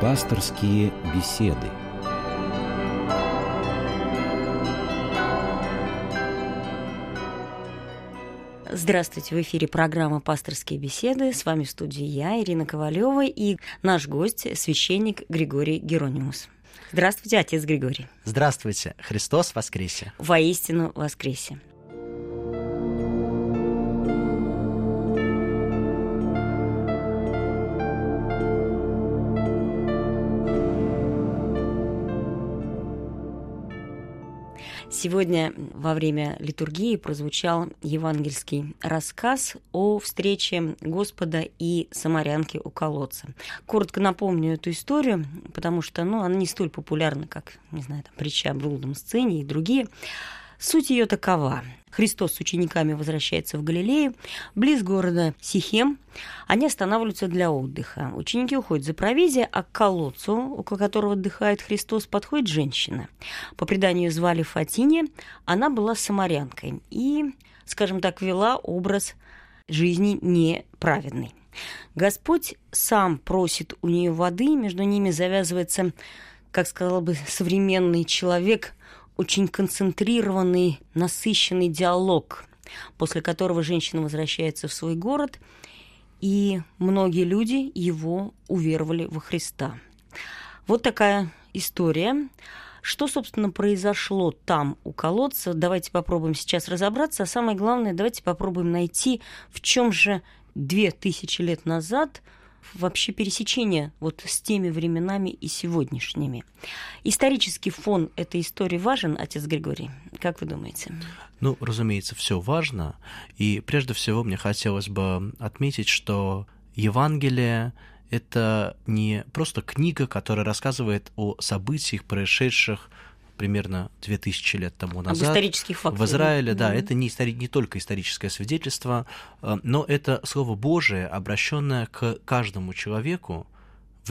Пасторские беседы. Здравствуйте, в эфире программа «Пасторские беседы». С вами в студии я, Ирина Ковалева, и наш гость, священник Григорий Геронимус. Здравствуйте, отец Григорий. Здравствуйте, Христос воскресе. Воистину воскресе. Сегодня во время литургии прозвучал евангельский рассказ о встрече Господа и самарянки у колодца. Коротко напомню эту историю, потому что ну, она не столь популярна, как, не знаю, там, притча о блудном сцене и другие. Суть ее такова. Христос с учениками возвращается в Галилею, близ города Сихем. Они останавливаются для отдыха. Ученики уходят за провизией, а к колодцу, около которого отдыхает Христос, подходит женщина. По преданию звали Фатине. Она была самарянкой и, скажем так, вела образ жизни неправедный. Господь сам просит у нее воды, между ними завязывается, как сказал бы современный человек, очень концентрированный, насыщенный диалог, после которого женщина возвращается в свой город, и многие люди его уверовали во Христа. Вот такая история. Что, собственно, произошло там, у колодца? Давайте попробуем сейчас разобраться. А самое главное, давайте попробуем найти, в чем же две тысячи лет назад – вообще пересечение вот с теми временами и сегодняшними. Исторический фон этой истории важен, отец Григорий? Как вы думаете? Ну, разумеется, все важно. И прежде всего мне хотелось бы отметить, что Евангелие это не просто книга, которая рассказывает о событиях, происшедших примерно 2000 лет тому назад. Об исторических фактах. В Израиле, да, mm-hmm. это не, истори- не только историческое свидетельство, э, но это Слово Божие, обращенное к каждому человеку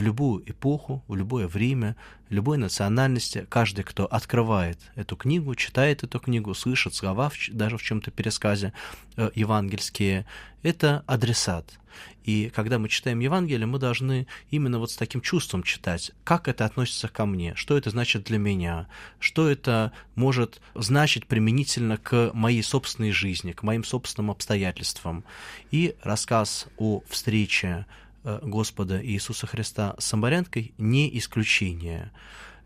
в любую эпоху, в любое время, любой национальности. Каждый, кто открывает эту книгу, читает эту книгу, слышит слова, даже в чем-то пересказе э, евангельские, это адресат. И когда мы читаем Евангелие, мы должны именно вот с таким чувством читать, как это относится ко мне, что это значит для меня, что это может значить применительно к моей собственной жизни, к моим собственным обстоятельствам. И рассказ о встрече Господа Иисуса Христа с самарянкой не исключение.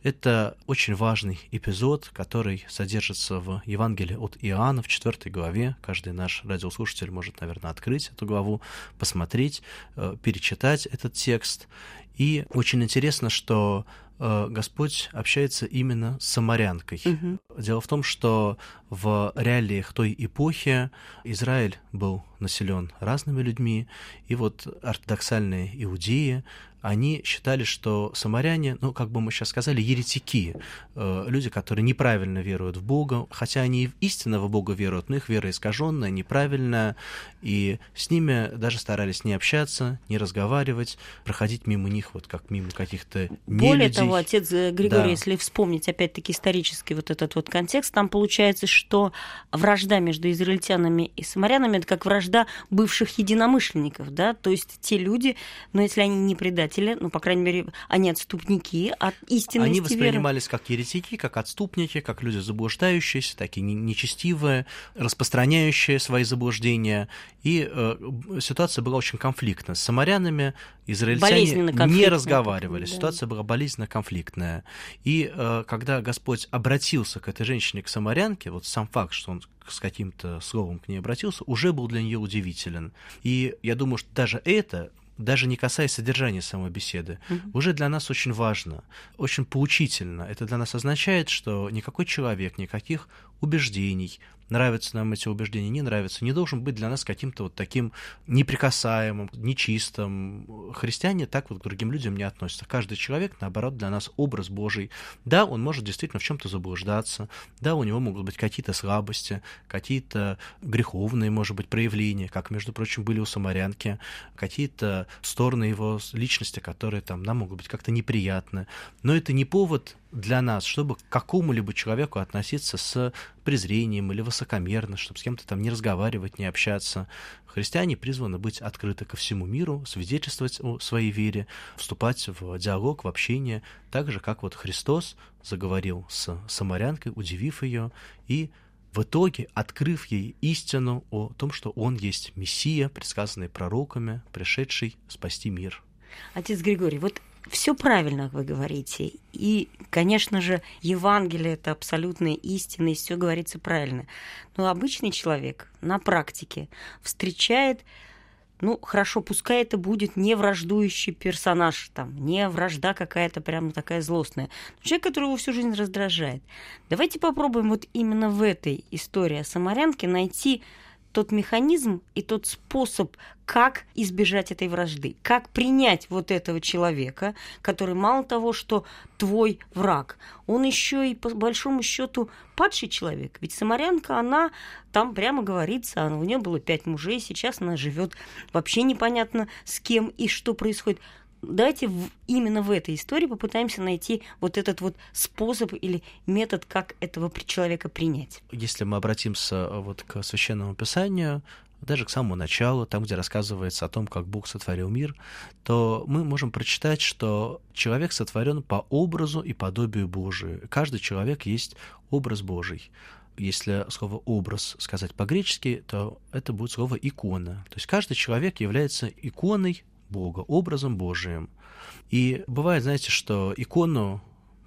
Это очень важный эпизод, который содержится в Евангелии от Иоанна в 4 главе. Каждый наш радиослушатель может, наверное, открыть эту главу, посмотреть, э, перечитать этот текст. И очень интересно, что э, Господь общается именно с самарянкой. Угу. Дело в том, что в реалиях той эпохи Израиль был населен разными людьми, и вот ортодоксальные иудеи они считали, что самаряне, ну, как бы мы сейчас сказали, еретики, э, люди, которые неправильно веруют в Бога, хотя они и в Бога веруют, но их вера искаженная, неправильная, и с ними даже старались не общаться, не разговаривать, проходить мимо них вот как мимо каких-то Более того, отец Григорий, да. если вспомнить опять-таки исторический вот этот вот контекст, там получается, что вражда между израильтянами и самарянами это как вражда бывших единомышленников, да, то есть те люди, но если они не предатели, предатели, ну, по крайней мере, они отступники от истинности Они воспринимались веры. как еретики, как отступники, как люди заблуждающиеся, такие нечестивые, распространяющие свои заблуждения. И э, ситуация была очень конфликтная. С самарянами израильтяне не разговаривали. Да. Ситуация была болезненно конфликтная. И э, когда Господь обратился к этой женщине, к самарянке, вот сам факт, что он с каким-то словом к ней обратился, уже был для нее удивителен. И я думаю, что даже это даже не касаясь содержания самой беседы, mm-hmm. уже для нас очень важно, очень поучительно. Это для нас означает, что никакой человек, никаких убеждений, нравятся нам эти убеждения, не нравятся, не должен быть для нас каким-то вот таким неприкасаемым, нечистым. Христиане так вот к другим людям не относятся. Каждый человек, наоборот, для нас образ Божий. Да, он может действительно в чем-то заблуждаться, да, у него могут быть какие-то слабости, какие-то греховные, может быть, проявления, как, между прочим, были у самарянки, какие-то стороны его личности, которые там нам могут быть как-то неприятны. Но это не повод для нас, чтобы к какому-либо человеку относиться с презрением или высокомерно, чтобы с кем-то там не разговаривать, не общаться. Христиане призваны быть открыты ко всему миру, свидетельствовать о своей вере, вступать в диалог, в общение, так же, как вот Христос заговорил с самарянкой, удивив ее, и в итоге открыв ей истину о том, что он есть Мессия, предсказанный пророками, пришедший спасти мир. Отец Григорий, вот все правильно вы говорите. И, конечно же, Евангелие это абсолютная истина, и все говорится правильно. Но обычный человек на практике встречает ну, хорошо, пускай это будет не враждующий персонаж, там, не вражда какая-то прямо такая злостная, но человек, который его всю жизнь раздражает. Давайте попробуем вот именно в этой истории о самарянке найти тот механизм и тот способ, как избежать этой вражды, как принять вот этого человека, который мало того, что твой враг, он еще и по большому счету падший человек. Ведь самарянка, она там прямо говорится, у нее было пять мужей, сейчас она живет вообще непонятно с кем и что происходит давайте в, именно в этой истории попытаемся найти вот этот вот способ или метод, как этого человека принять. Если мы обратимся э, вот к священному писанию, даже к самому началу, там, где рассказывается о том, как Бог сотворил мир, то мы можем прочитать, что человек сотворен по образу и подобию Божию. Каждый человек есть образ Божий. Если слово «образ» сказать по-гречески, то это будет слово «икона». То есть каждый человек является иконой Бога, образом Божиим. И бывает, знаете, что икону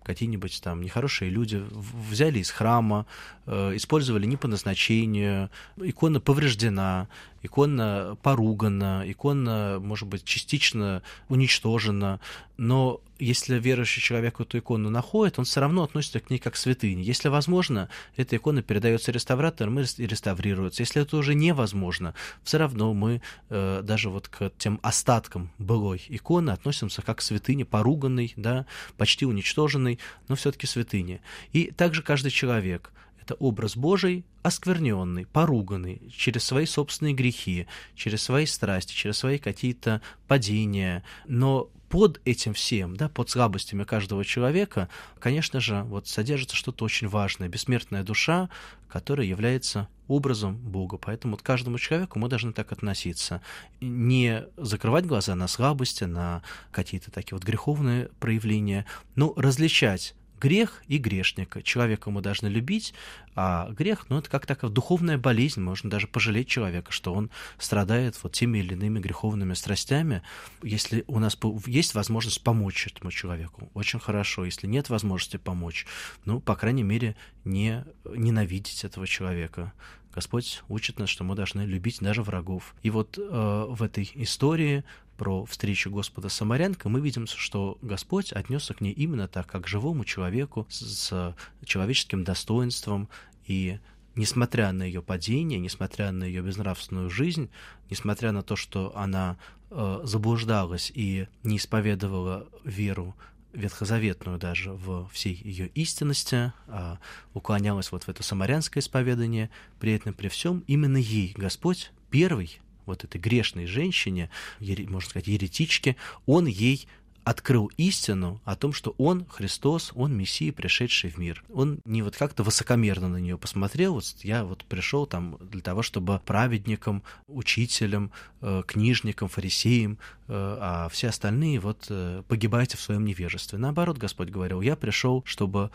какие-нибудь там нехорошие люди взяли из храма, э, использовали не по назначению, икона повреждена, икона поругана, икона, может быть, частично уничтожена, но если верующий человек эту икону находит, он все равно относится к ней как к святыне. Если возможно, эта икона передается реставраторам и реставрируется. Если это уже невозможно, все равно мы э, даже вот к тем остаткам былой иконы относимся как к святыне, поруганной, да, почти уничтоженной, но все-таки святыне. И также каждый человек — это образ Божий, оскверненный, поруганный через свои собственные грехи, через свои страсти, через свои какие-то падения. Но под этим всем, да, под слабостями каждого человека, конечно же, вот содержится что-то очень важное, бессмертная душа, которая является образом Бога. Поэтому вот каждому человеку мы должны так относиться. Не закрывать глаза на слабости, на какие-то такие вот греховные проявления, но различать грех и грешника. Человека мы должны любить, а грех, ну, это как такая духовная болезнь, можно даже пожалеть человека, что он страдает вот теми или иными греховными страстями. Если у нас есть возможность помочь этому человеку, очень хорошо. Если нет возможности помочь, ну, по крайней мере, не ненавидеть этого человека. Господь учит нас, что мы должны любить даже врагов. И вот э, в этой истории про встречу Господа с Самарянкой, мы видим, что Господь отнесся к ней именно так, как к живому человеку, с человеческим достоинством и несмотря на ее падение, несмотря на ее безнравственную жизнь, несмотря на то, что она э, заблуждалась и не исповедовала веру ветхозаветную даже в всей ее истинности, а уклонялась вот в это самарянское исповедание, при этом при всем именно ей Господь первый вот этой грешной женщине, можно сказать, еретичке, он ей открыл истину о том, что он Христос, он Мессия, пришедший в мир. Он не вот как-то высокомерно на нее посмотрел, вот я вот пришел там для того, чтобы праведникам, учителям, э, книжникам, фарисеям, э, а все остальные вот э, погибайте в своем невежестве. Наоборот, Господь говорил, я пришел, чтобы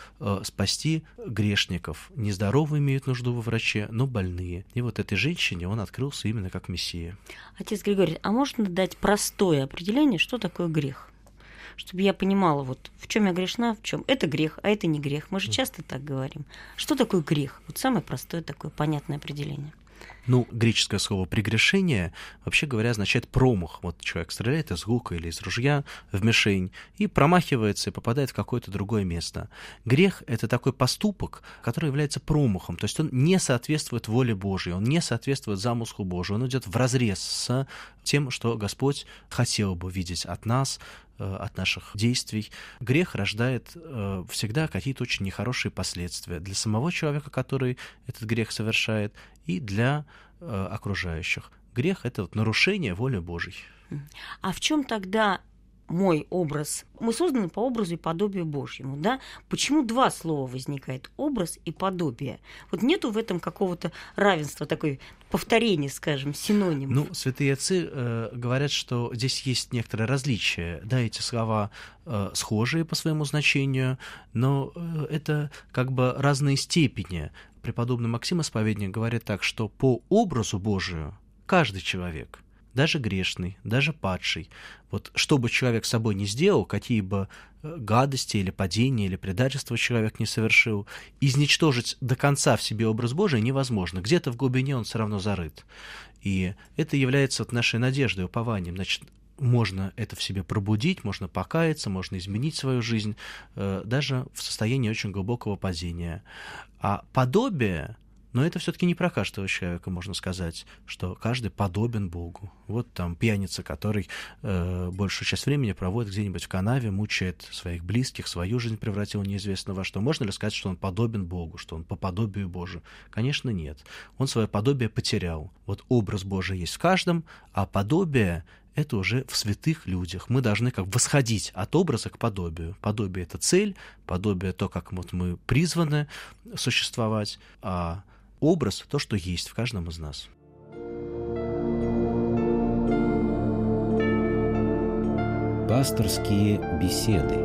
спасти грешников. Нездоровые имеют нужду во враче, но больные. И вот этой женщине он открылся именно как Мессия. Отец Григорий, а можно дать простое определение, что такое грех? Чтобы я понимала, вот в чем я грешна, в чем. Это грех, а это не грех. Мы же часто так говорим. Что такое грех? Вот самое простое такое понятное определение. Ну, греческое слово «прегрешение», вообще говоря, означает промах. Вот человек стреляет из лука или из ружья в мишень и промахивается и попадает в какое-то другое место. Грех — это такой поступок, который является промахом, то есть он не соответствует воле Божьей, он не соответствует замыслу Божию, он идет в разрез с тем, что Господь хотел бы видеть от нас, от наших действий. Грех рождает э, всегда какие-то очень нехорошие последствия для самого человека, который этот грех совершает, и для э, окружающих. Грех — это вот нарушение воли Божьей. А в чем тогда мой образ. Мы созданы по образу и подобию Божьему, да? Почему два слова возникает? Образ и подобие. Вот нету в этом какого-то равенства, такой повторения, скажем, синоним. Ну, святые отцы э, говорят, что здесь есть некоторое различие. Да, эти слова э, схожие по своему значению, но э, это как бы разные степени. Преподобный Максим Исповедник говорит так, что по образу Божию каждый человек – даже грешный, даже падший. Вот что бы человек с собой не сделал, какие бы э, гадости или падения или предательства человек не совершил, изничтожить до конца в себе образ Божий невозможно. Где-то в глубине он все равно зарыт. И это является вот нашей надеждой, упованием. Значит, можно это в себе пробудить, можно покаяться, можно изменить свою жизнь, э, даже в состоянии очень глубокого падения. А подобие но это все-таки не про каждого человека, можно сказать, что каждый подобен Богу. Вот там пьяница, который э, большую часть времени проводит где-нибудь в канаве, мучает своих близких, свою жизнь превратил неизвестно во что. Можно ли сказать, что он подобен Богу, что он по подобию Божию? Конечно, нет. Он свое подобие потерял. Вот образ Божий есть в каждом, а подобие это уже в святых людях. Мы должны как восходить от образа к подобию. Подобие — это цель, подобие — то, как вот мы призваны существовать, а образ, то, что есть в каждом из нас. Пасторские беседы.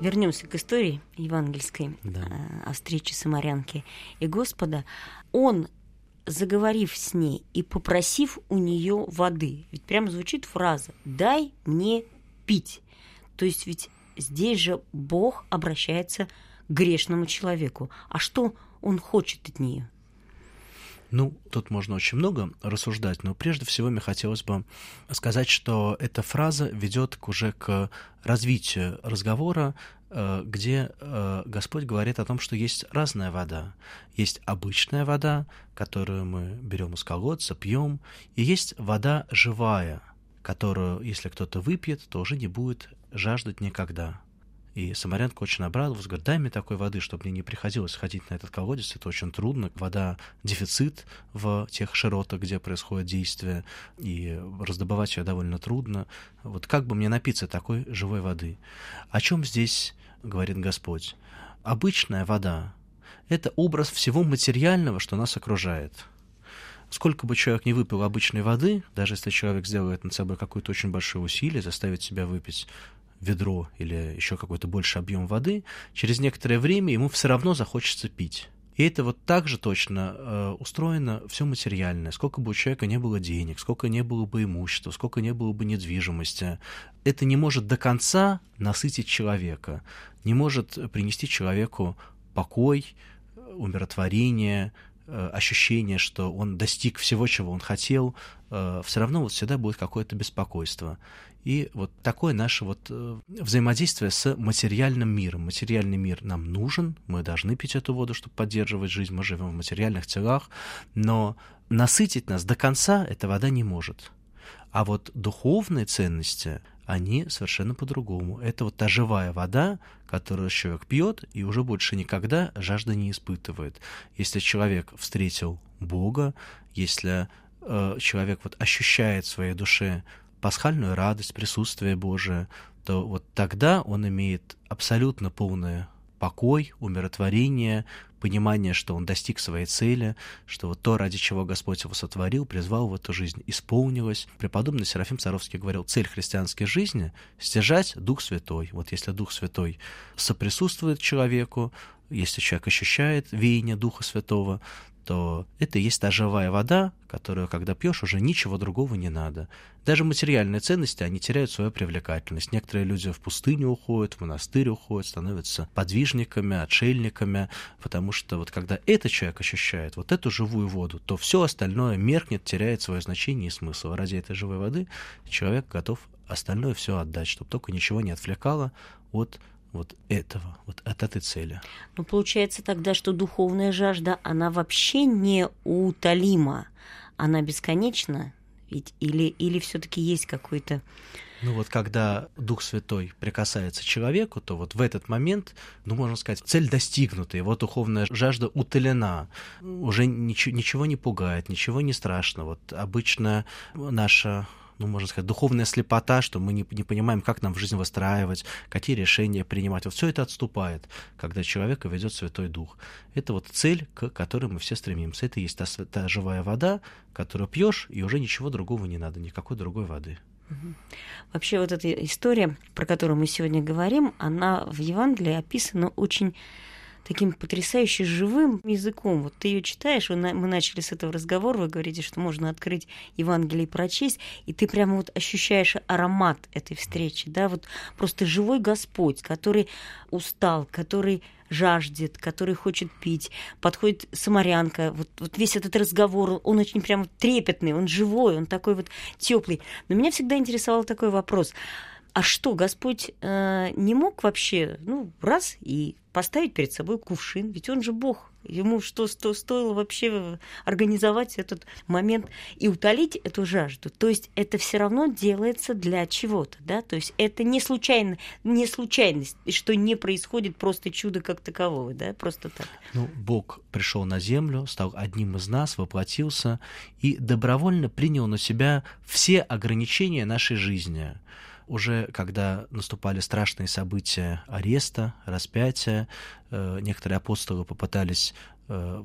Вернемся к истории евангельской да. Э, о встрече самарянки и Господа. Он, заговорив с ней и попросив у нее воды, ведь прямо звучит фраза «дай мне пить». То есть ведь здесь же Бог обращается к грешному человеку. А что он хочет от нее? Ну, тут можно очень много рассуждать, но прежде всего мне хотелось бы сказать, что эта фраза ведет уже к развитию разговора, э, где э, Господь говорит о том, что есть разная вода. Есть обычная вода, которую мы берем из колодца, пьем, и есть вода живая, которую, если кто-то выпьет, то уже не будет жаждать никогда. И Самарянка очень обрадовалась, говорит, дай мне такой воды, чтобы мне не приходилось ходить на этот колодец, это очень трудно, вода дефицит в тех широтах, где происходит действие, и раздобывать ее довольно трудно. Вот как бы мне напиться такой живой воды? О чем здесь говорит Господь? Обычная вода — это образ всего материального, что нас окружает — сколько бы человек не выпил обычной воды, даже если человек сделает над собой какое-то очень большое усилие, заставит себя выпить ведро или еще какой-то больше объем воды, через некоторое время ему все равно захочется пить. И это вот так же точно э, устроено все материальное. Сколько бы у человека не было денег, сколько не было бы имущества, сколько не было бы недвижимости, это не может до конца насытить человека, не может принести человеку покой, умиротворение, ощущение, что он достиг всего, чего он хотел, э, все равно вот всегда будет какое-то беспокойство. И вот такое наше вот э, взаимодействие с материальным миром. Материальный мир нам нужен, мы должны пить эту воду, чтобы поддерживать жизнь, мы живем в материальных телах, но насытить нас до конца эта вода не может. А вот духовные ценности, они совершенно по-другому. Это вот та живая вода, которую человек пьет и уже больше никогда жажда не испытывает. Если человек встретил Бога, если э, человек вот ощущает в своей душе пасхальную радость, присутствие Божие, то вот тогда он имеет абсолютно полное покой, умиротворение, понимание, что он достиг своей цели, что вот то, ради чего Господь его сотворил, призвал в эту жизнь, исполнилось. Преподобный Серафим Саровский говорил, цель христианской жизни — стяжать Дух Святой. Вот если Дух Святой соприсутствует человеку, если человек ощущает веяние Духа Святого, то это и есть та живая вода, которую, когда пьешь, уже ничего другого не надо. Даже материальные ценности, они теряют свою привлекательность. Некоторые люди в пустыню уходят, в монастырь уходят, становятся подвижниками, отшельниками, потому что вот когда этот человек ощущает вот эту живую воду, то все остальное меркнет, теряет свое значение и смысл. Ради этой живой воды человек готов остальное все отдать, чтобы только ничего не отвлекало от вот этого, вот от этой цели. Ну, получается тогда, что духовная жажда, она вообще не утолима, она бесконечна, ведь или, или все-таки есть какой-то Ну вот когда Дух Святой прикасается к человеку, то вот в этот момент, ну можно сказать, цель достигнута, его духовная жажда утолена, уже ничего, ничего не пугает, ничего не страшно. Вот обычно наша ну, можно сказать, духовная слепота, что мы не, не понимаем, как нам в жизнь выстраивать, какие решения принимать. Вот все это отступает, когда человека ведет Святой Дух. Это вот цель, к которой мы все стремимся. Это есть та, та живая вода, которую пьешь, и уже ничего другого не надо, никакой другой воды. Вообще вот эта история, про которую мы сегодня говорим, она в Евангелии описана очень таким потрясающе живым языком. Вот ты ее читаешь, мы начали с этого разговора, вы говорите, что можно открыть Евангелие и прочесть, и ты прямо вот ощущаешь аромат этой встречи, да, вот просто живой Господь, который устал, который жаждет, который хочет пить, подходит самарянка, вот, вот весь этот разговор, он очень прям трепетный, он живой, он такой вот теплый. Но меня всегда интересовал такой вопрос – а что, Господь э, не мог вообще, ну, раз и поставить перед собой кувшин? Ведь он же Бог. Ему что, что стоило вообще организовать этот момент и утолить эту жажду? То есть это все равно делается для чего-то, да? То есть это не случайно, не случайность, что не происходит просто чудо как такового, да? Просто так. Ну, Бог пришел на землю, стал одним из нас, воплотился и добровольно принял на себя все ограничения нашей жизни уже когда наступали страшные события ареста, распятия, э, некоторые апостолы попытались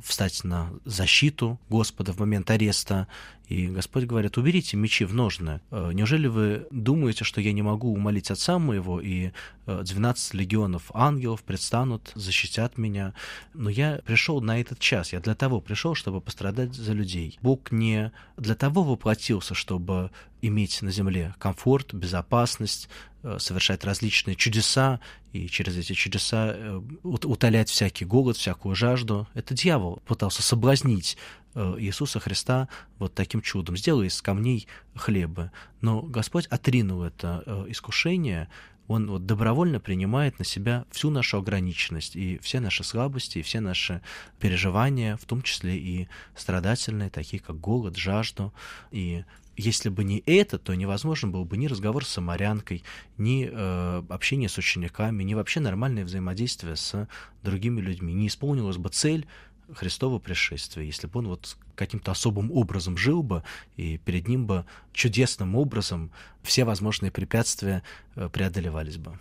встать на защиту Господа в момент ареста, и Господь говорит, уберите мечи в ножны. Э, неужели вы думаете, что я не могу умолить Отца моего, и 12 легионов ангелов предстанут, защитят меня? Но я пришел на этот час, я для того пришел, чтобы пострадать за людей. Бог не для того воплотился, чтобы иметь на земле комфорт, безопасность, э, совершать различные чудеса и через эти чудеса э, утолять всякий голод, всякую жажду. Это дьявол пытался соблазнить э, Иисуса Христа вот таким чудом. Сделай из камней хлеба. Но Господь отринул это искушение, он вот добровольно принимает на себя всю нашу ограниченность и все наши слабости, и все наши переживания, в том числе и страдательные, такие как голод, жажду. И если бы не это, то невозможно было бы ни разговор с самарянкой, ни э, общение с учениками, ни вообще нормальное взаимодействие с другими людьми. Не исполнилась бы цель Христова пришествия, если бы он вот каким-то особым образом жил бы, и перед ним бы чудесным образом все возможные препятствия э, преодолевались бы.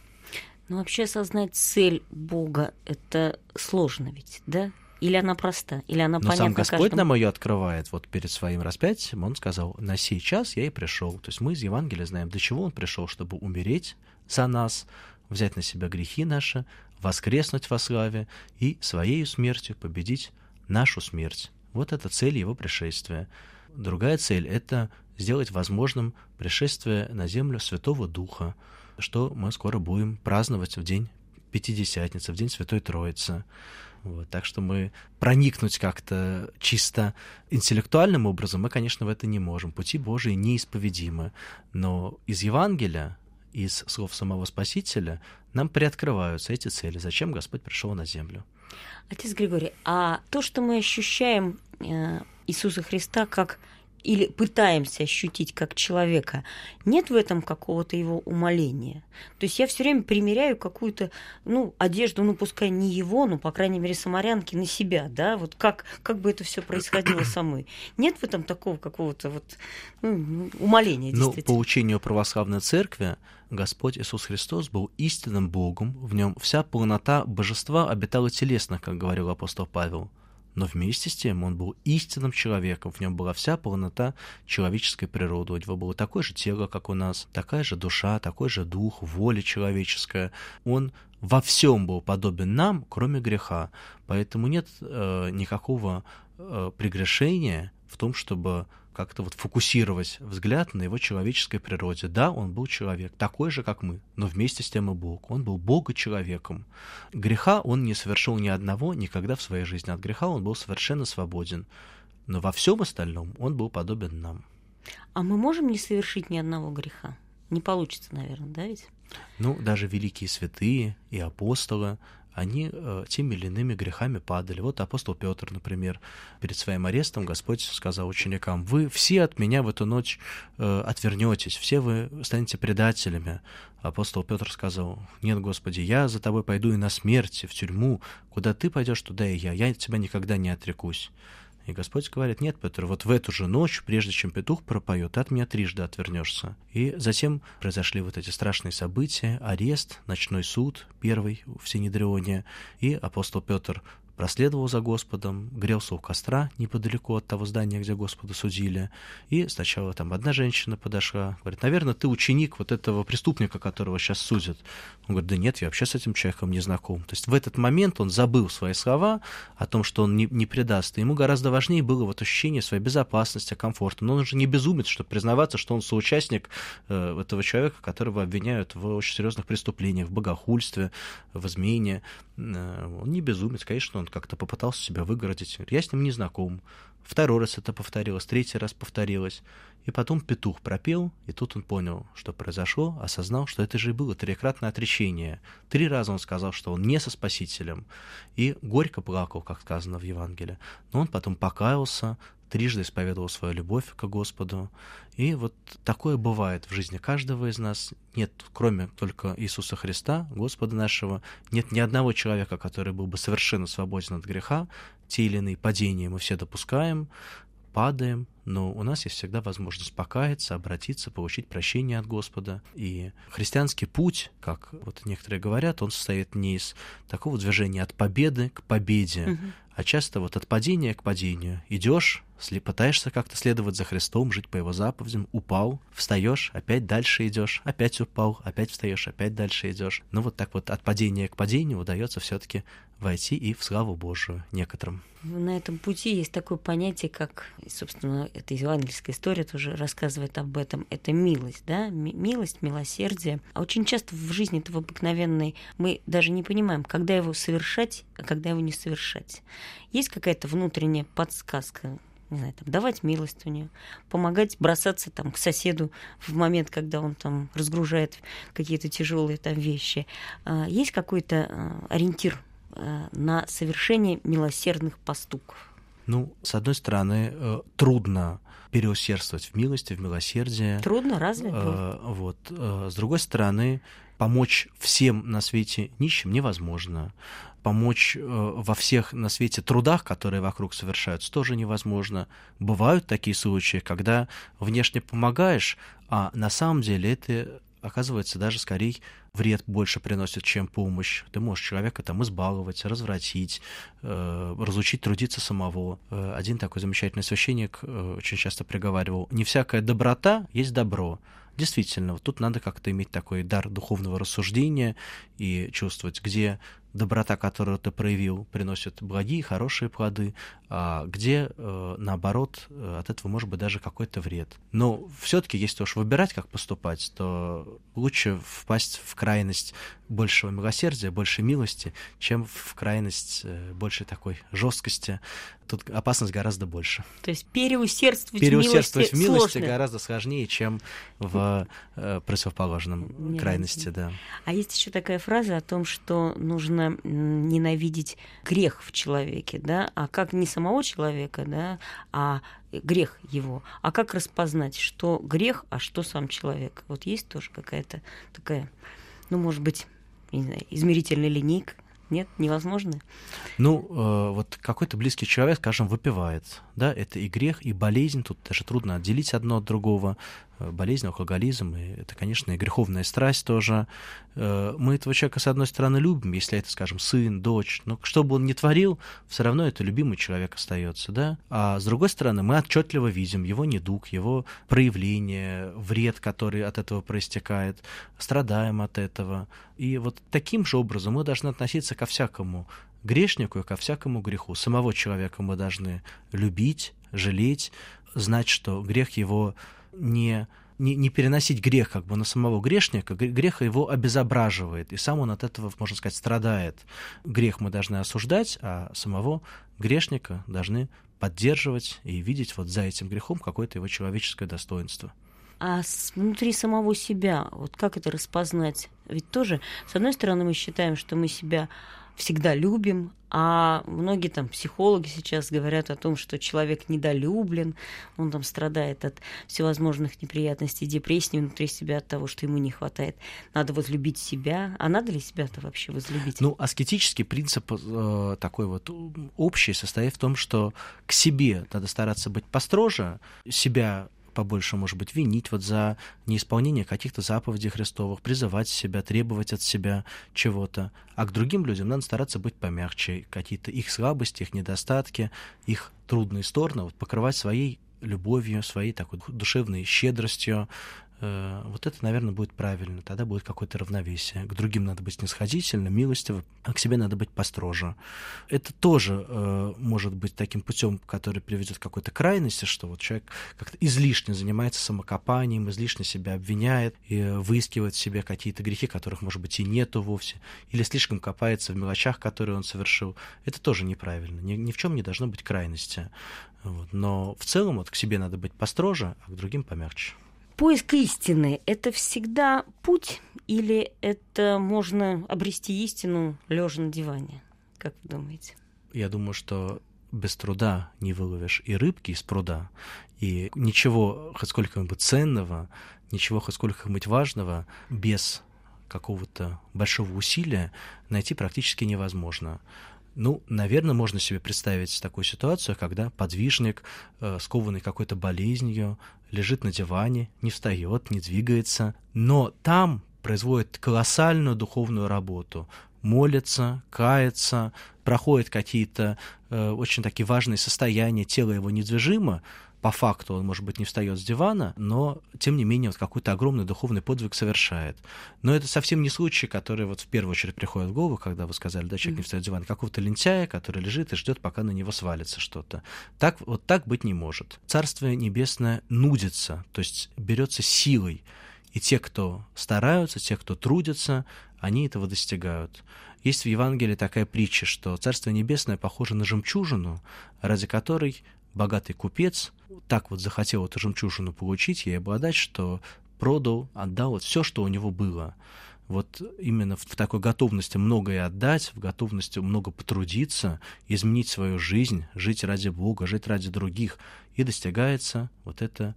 Ну, вообще осознать цель Бога — это сложно ведь, да? Или она проста, или она Но понятна сам Господь каждому? нам ее открывает. Вот перед своим распятием он сказал, на сей час я и пришел. То есть мы из Евангелия знаем, для чего он пришел, чтобы умереть за нас, взять на себя грехи наши, воскреснуть во славе и своей смертью победить нашу смерть. Вот это цель его пришествия. Другая цель — это сделать возможным пришествие на землю Святого Духа, что мы скоро будем праздновать в день Пятидесятницы, в день Святой Троицы. Вот, так что мы проникнуть как-то чисто интеллектуальным образом мы, конечно, в это не можем. Пути Божии неисповедимы. Но из Евангелия, из слов самого Спасителя нам приоткрываются эти цели. Зачем Господь пришел на землю? Отец Григорий, а то, что мы ощущаем э, Иисуса Христа как или пытаемся ощутить как человека, нет в этом какого-то его умоления. То есть я все время примеряю какую-то ну, одежду, ну пускай не его, но, по крайней мере, самарянки на себя, да, вот как, как бы это все происходило самой. Нет в этом такого какого-то вот ну, умоления, Ну, по учению православной церкви, Господь Иисус Христос был истинным Богом, в нем вся полнота божества обитала телесно, как говорил апостол Павел но вместе с тем он был истинным человеком, в нем была вся полнота человеческой природы, у него было такое же тело, как у нас, такая же душа, такой же дух, воля человеческая. Он во всем был подобен нам, кроме греха. Поэтому нет э, никакого э, прегрешения в том, чтобы как-то вот фокусировать взгляд на его человеческой природе. Да, он был человек, такой же, как мы, но вместе с тем и Бог. Он был Бога-человеком. Греха он не совершил ни одного никогда в своей жизни. От греха он был совершенно свободен. Но во всем остальном он был подобен нам. А мы можем не совершить ни одного греха? Не получится, наверное, да ведь? Ну, даже великие святые и апостолы, они э, теми или иными грехами падали. Вот апостол Петр, например, перед своим арестом Господь сказал ученикам, вы все от меня в эту ночь э, отвернетесь, все вы станете предателями. Апостол Петр сказал, нет, Господи, я за тобой пойду и на смерть, в тюрьму, куда ты пойдешь, туда и я, я от тебя никогда не отрекусь. И Господь говорит, нет, Петр, вот в эту же ночь, прежде чем петух пропоет, от меня трижды отвернешься. И затем произошли вот эти страшные события, арест, ночной суд, первый в Синедрионе, и апостол Петр проследовал за Господом, грелся у костра неподалеку от того здания, где Господа судили. И сначала там одна женщина подошла, говорит, наверное, ты ученик вот этого преступника, которого сейчас судят. Он говорит, да нет, я вообще с этим человеком не знаком. То есть в этот момент он забыл свои слова о том, что он не, не предаст. И ему гораздо важнее было вот ощущение своей безопасности, комфорта. Но он уже не безумец, чтобы признаваться, что он соучастник э, этого человека, которого обвиняют в очень серьезных преступлениях, в богохульстве, в измене. Э, он не безумец, конечно, он как-то попытался себя выгородить. Я с ним не знаком. Второй раз это повторилось, третий раз повторилось. И потом петух пропел, и тут он понял, что произошло, осознал, что это же и было трикратное отречение. Три раза он сказал, что он не со Спасителем, и горько плакал, как сказано в Евангелии. Но он потом покаялся, трижды исповедовал свою любовь к Господу. И вот такое бывает в жизни каждого из нас. Нет, кроме только Иисуса Христа, Господа нашего, нет ни одного человека, который был бы совершенно свободен от греха. Те или иные падения мы все допускаем, падаем, но у нас есть всегда возможность покаяться, обратиться, получить прощение от Господа. И христианский путь, как вот некоторые говорят, он состоит не из такого движения от победы к победе, угу. а часто вот от падения к падению. Идешь, пытаешься как-то следовать за Христом, жить по Его заповедям, упал, встаешь, опять дальше идешь, опять упал, опять встаешь, опять дальше идешь. Ну вот так вот от падения к падению удается все-таки войти и в славу Божию некоторым. На этом пути есть такое понятие, как, собственно, эта евангельская история тоже рассказывает об этом. Это милость, да, милость, милосердие. А очень часто в жизни этого обыкновенной мы даже не понимаем, когда его совершать, а когда его не совершать. Есть какая-то внутренняя подсказка, не знаю, там, давать милостыню, помогать бросаться там, к соседу в момент, когда он там разгружает какие-то тяжелые там вещи. А, есть какой-то а, ориентир а, на совершение милосердных поступков? Ну, с одной стороны, э, трудно переусердствовать в милости, в милосердии. Трудно, разве? Э, вот. Э, с другой стороны, помочь всем на свете нищим невозможно помочь э, во всех на свете трудах, которые вокруг совершаются, тоже невозможно. Бывают такие случаи, когда внешне помогаешь, а на самом деле это оказывается даже скорее вред больше приносит, чем помощь. Ты можешь человека там избаловать, развратить, э, разучить трудиться самого. Э, один такой замечательный священник э, очень часто приговаривал, не всякая доброта есть добро. Действительно, вот тут надо как-то иметь такой дар духовного рассуждения и чувствовать, где доброта, которую ты проявил, приносит благие, хорошие плоды, а где, э, наоборот, э, от этого может быть даже какой-то вред. Но все-таки, если уж выбирать, как поступать, то лучше впасть в крайность большего милосердия, больше милости, чем в крайность э, большей такой жесткости. Тут опасность гораздо больше. То есть переусердствовать, переусердствовать в милости, в милости сложно. гораздо сложнее, чем в э, противоположном Нет, крайности, да. А есть еще такая фраза о том, что нужно ненавидеть грех в человеке, да, а как не самого человека, да, а грех его. А как распознать, что грех, а что сам человек? Вот есть тоже какая-то такая, ну, может быть, не знаю, измерительная линейка, нет, невозможно. Ну, э, вот какой-то близкий человек, скажем, выпивает, да, это и грех, и болезнь, тут даже трудно отделить одно от другого. Э, болезнь, алкоголизм, и это, конечно, и греховная страсть тоже. Э, мы этого человека, с одной стороны, любим, если это, скажем, сын, дочь, но что бы он ни творил, все равно это любимый человек остается, да. А с другой стороны, мы отчетливо видим его недуг, его проявление, вред, который от этого проистекает, страдаем от этого. И вот таким же образом мы должны относиться ко всякому грешнику и ко всякому греху. Самого человека мы должны любить, жалеть, знать, что грех его не, не, не переносить грех как бы на самого грешника, грех его обезображивает, и сам он от этого, можно сказать, страдает. Грех мы должны осуждать, а самого грешника должны поддерживать и видеть вот за этим грехом какое-то его человеческое достоинство. А внутри самого себя, вот как это распознать? Ведь тоже, с одной стороны, мы считаем, что мы себя всегда любим, а многие там психологи сейчас говорят о том, что человек недолюблен, он там страдает от всевозможных неприятностей, депрессии внутри себя от того, что ему не хватает. Надо возлюбить себя. А надо ли себя-то вообще возлюбить? Ну, аскетический принцип э, такой вот общий состоит в том, что к себе надо стараться быть построже, себя побольше, может быть, винить вот за неисполнение каких-то заповедей Христовых, призывать себя, требовать от себя чего-то. А к другим людям надо стараться быть помягче, какие-то их слабости, их недостатки, их трудные стороны вот, покрывать своей любовью, своей такой душевной щедростью, вот это, наверное, будет правильно. Тогда будет какое-то равновесие. К другим надо быть снисходительным, милостивым, а к себе надо быть построже. Это тоже э, может быть таким путем, который приведет к какой-то крайности, что вот человек как-то излишне занимается самокопанием, излишне себя обвиняет и выискивает в себе какие-то грехи, которых, может быть, и нету вовсе, или слишком копается в мелочах, которые он совершил. Это тоже неправильно. Ни, ни в чем не должно быть крайности. Вот. Но в целом вот к себе надо быть построже, а к другим помягче. Поиск истины – это всегда путь или это можно обрести истину лежа на диване? Как вы думаете? Я думаю, что без труда не выловишь и рыбки из пруда, и ничего хоть сколько-нибудь ценного, ничего хоть сколько-нибудь важного без какого-то большого усилия найти практически невозможно. Ну, наверное, можно себе представить такую ситуацию, когда подвижник, э, скованный какой-то болезнью, лежит на диване, не встает, не двигается, но там производит колоссальную духовную работу, молится, кается, проходит какие-то э, очень такие важные состояния, тело его недвижимо, по факту он, может быть, не встает с дивана, но, тем не менее, вот какой-то огромный духовный подвиг совершает. Но это совсем не случай, который вот в первую очередь приходит в голову, когда вы сказали, да, человек не встает с дивана, какого-то лентяя, который лежит и ждет, пока на него свалится что-то. Так, вот так быть не может. Царствие Небесное нудится, то есть берется силой. И те, кто стараются, те, кто трудятся, они этого достигают. Есть в Евангелии такая притча, что Царство Небесное похоже на жемчужину, ради которой богатый купец так вот захотел эту жемчужину получить и обладать, что продал, отдал вот все, что у него было. Вот именно в такой готовности многое отдать, в готовности много потрудиться, изменить свою жизнь, жить ради Бога, жить ради других, и достигается вот это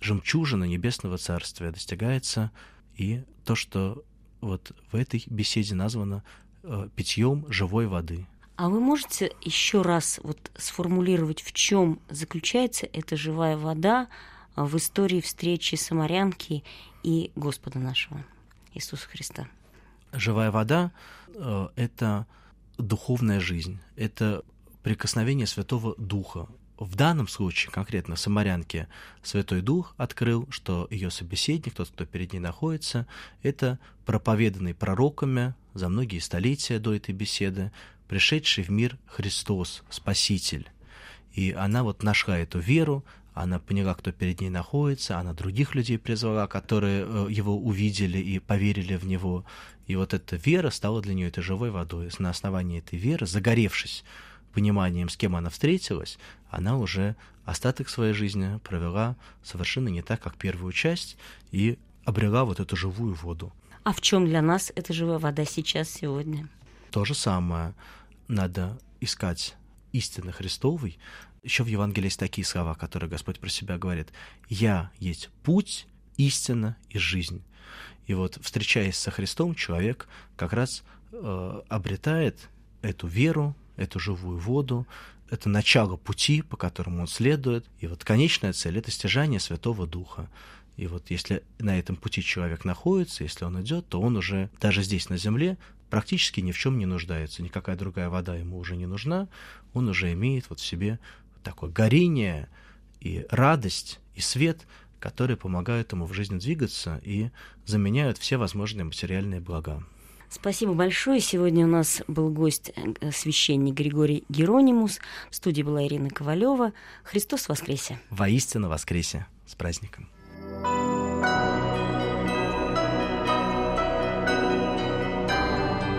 жемчужина небесного царствия, достигается и то, что вот в этой беседе названо э, питьем живой воды. А вы можете еще раз вот сформулировать, в чем заключается эта живая вода в истории встречи самарянки и Господа нашего Иисуса Христа? Живая вода э, — это духовная жизнь, это прикосновение Святого Духа. В данном случае, конкретно самарянке, Святой Дух открыл, что ее собеседник, тот, кто перед ней находится, это проповеданный пророками за многие столетия до этой беседы пришедший в мир Христос, Спаситель. И она вот нашла эту веру, она поняла, кто перед ней находится, она других людей призвала, которые э, его увидели и поверили в него. И вот эта вера стала для нее этой живой водой. На основании этой веры, загоревшись пониманием, с кем она встретилась, она уже остаток своей жизни провела совершенно не так, как первую часть, и обрела вот эту живую воду. А в чем для нас эта живая вода сейчас, сегодня? То же самое надо искать истины Христовой. Еще в Евангелии есть такие слова, которые Господь про себя говорит. «Я есть путь, истина и жизнь». И вот, встречаясь со Христом, человек как раз э, обретает эту веру, эту живую воду, это начало пути, по которому он следует. И вот конечная цель — это стяжание Святого Духа. И вот если на этом пути человек находится, если он идет, то он уже даже здесь на земле практически ни в чем не нуждается, никакая другая вода ему уже не нужна, он уже имеет вот в себе такое горение и радость и свет, которые помогают ему в жизни двигаться и заменяют все возможные материальные блага. Спасибо большое. Сегодня у нас был гость э, священник Григорий Геронимус. В студии была Ирина Ковалева. Христос воскресе! Воистину воскресе! С праздником!